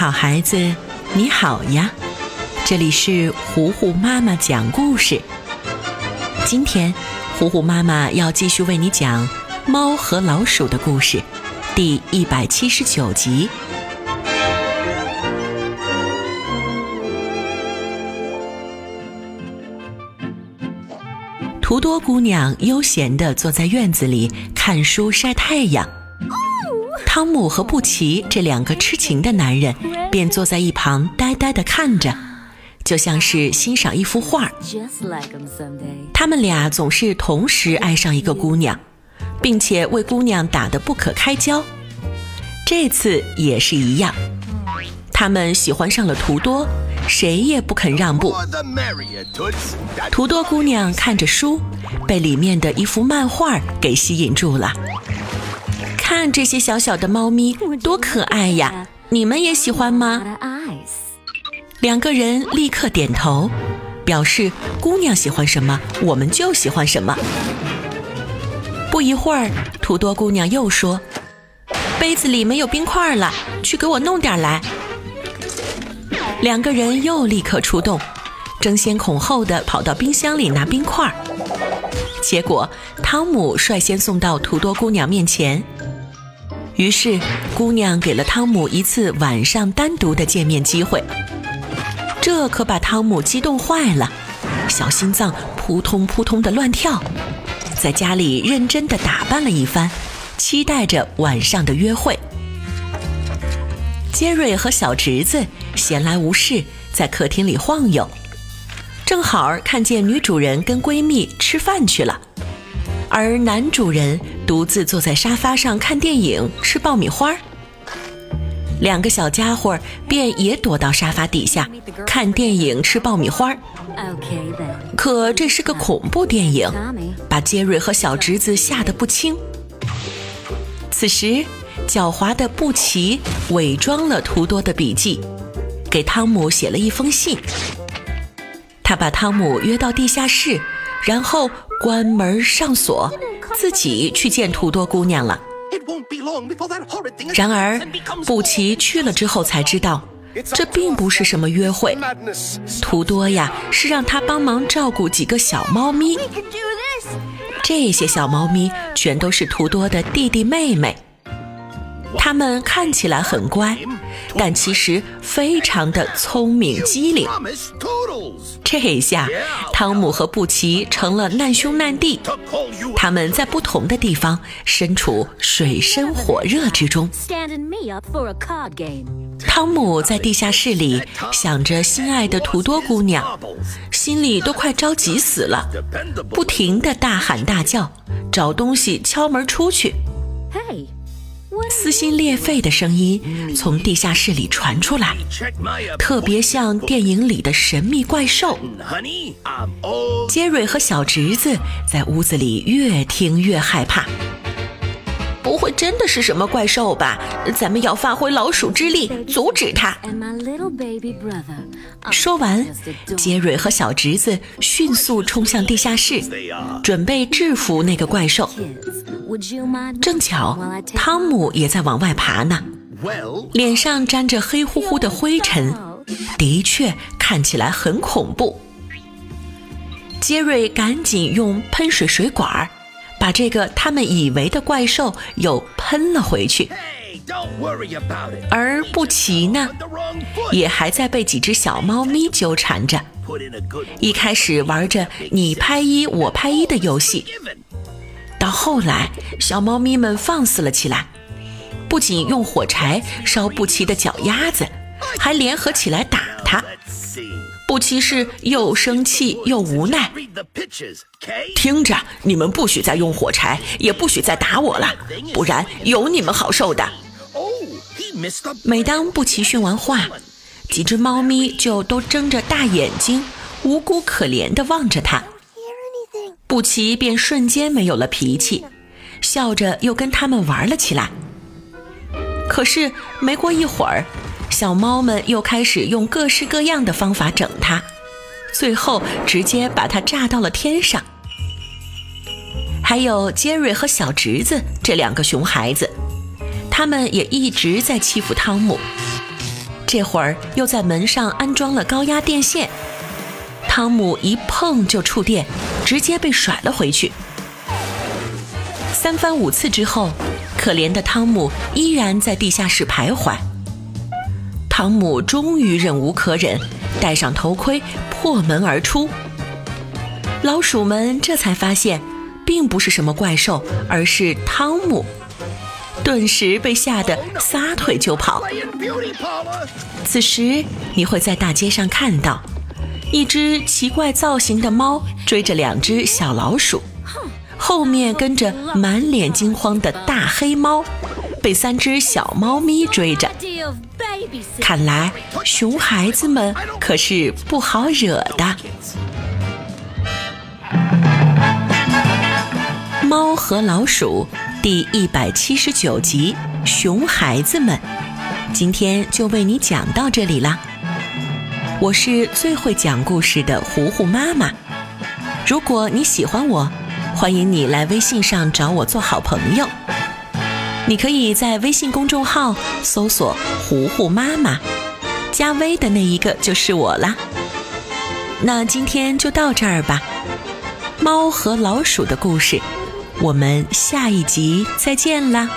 好孩子，你好呀！这里是糊糊妈妈讲故事。今天，糊糊妈妈要继续为你讲《猫和老鼠》的故事，第一百七十九集。图多姑娘悠闲地坐在院子里看书晒太阳。汤姆和布奇这两个痴情的男人便坐在一旁呆呆地看着，就像是欣赏一幅画。他们俩总是同时爱上一个姑娘，并且为姑娘打得不可开交。这次也是一样，他们喜欢上了图多，谁也不肯让步。图多姑娘看着书，被里面的一幅漫画给吸引住了。看这些小小的猫咪多可爱呀！你们也喜欢吗？两个人立刻点头，表示姑娘喜欢什么，我们就喜欢什么。不一会儿，土多姑娘又说：“杯子里没有冰块了，去给我弄点来。”两个人又立刻出动，争先恐后的跑到冰箱里拿冰块。结果，汤姆率先送到土多姑娘面前。于是，姑娘给了汤姆一次晚上单独的见面机会，这可把汤姆激动坏了，小心脏扑通扑通的乱跳，在家里认真的打扮了一番，期待着晚上的约会。杰瑞和小侄子闲来无事，在客厅里晃悠，正好看见女主人跟闺蜜吃饭去了。而男主人独自坐在沙发上看电影、吃爆米花两个小家伙便也躲到沙发底下看电影、吃爆米花可这是个恐怖电影，把杰瑞和小侄子吓得不轻。此时，狡猾的布奇伪装了图多的笔记，给汤姆写了一封信。他把汤姆约到地下室，然后。关门上锁，自己去见图多姑娘了。然而，布奇去了之后才知道，这并不是什么约会。图多呀，是让他帮忙照顾几个小猫咪。这些小猫咪全都是图多的弟弟妹妹。他们看起来很乖，但其实非常的聪明机灵。这下，汤姆和布奇成了难兄难弟。他们在不同的地方身处水深火热之中。汤姆在地下室里想着心爱的图多姑娘，心里都快着急死了，不停的大喊大叫，找东西敲门出去。撕心裂肺的声音从地下室里传出来，特别像电影里的神秘怪兽。杰瑞和小侄子在屋子里越听越害怕。不会真的是什么怪兽吧？咱们要发挥老鼠之力阻止他。说完，杰瑞和小侄子迅速冲向地下室，准备制服那个怪兽。正巧，汤姆也在往外爬呢，脸上沾着黑乎乎的灰尘，的确看起来很恐怖。杰瑞赶紧用喷水水管把这个他们以为的怪兽又喷了回去，而布奇呢，也还在被几只小猫咪纠缠着。一开始玩着你拍一我拍一的游戏，到后来小猫咪们放肆了起来，不仅用火柴烧布奇的脚丫子，还联合起来打他。布奇是又生气又无奈。听着，你们不许再用火柴，也不许再打我了，不然有你们好受的。每当布奇训完话，几只猫咪就都睁着大眼睛，无辜可怜地望着他。布奇便瞬间没有了脾气，笑着又跟他们玩了起来。可是没过一会儿。小猫们又开始用各式各样的方法整它，最后直接把它炸到了天上。还有杰瑞和小侄子这两个熊孩子，他们也一直在欺负汤姆。这会儿又在门上安装了高压电线，汤姆一碰就触电，直接被甩了回去。三番五次之后，可怜的汤姆依然在地下室徘徊。汤姆终于忍无可忍，戴上头盔，破门而出。老鼠们这才发现，并不是什么怪兽，而是汤姆，顿时被吓得撒腿就跑。此时，你会在大街上看到一只奇怪造型的猫追着两只小老鼠。后面跟着满脸惊慌的大黑猫，被三只小猫咪追着。看来熊孩子们可是不好惹的。猫和老鼠第一百七十九集《熊孩子们》，今天就为你讲到这里啦。我是最会讲故事的糊糊妈妈。如果你喜欢我，欢迎你来微信上找我做好朋友。你可以在微信公众号搜索“糊糊妈妈”，加微的那一个就是我啦。那今天就到这儿吧。猫和老鼠的故事，我们下一集再见啦。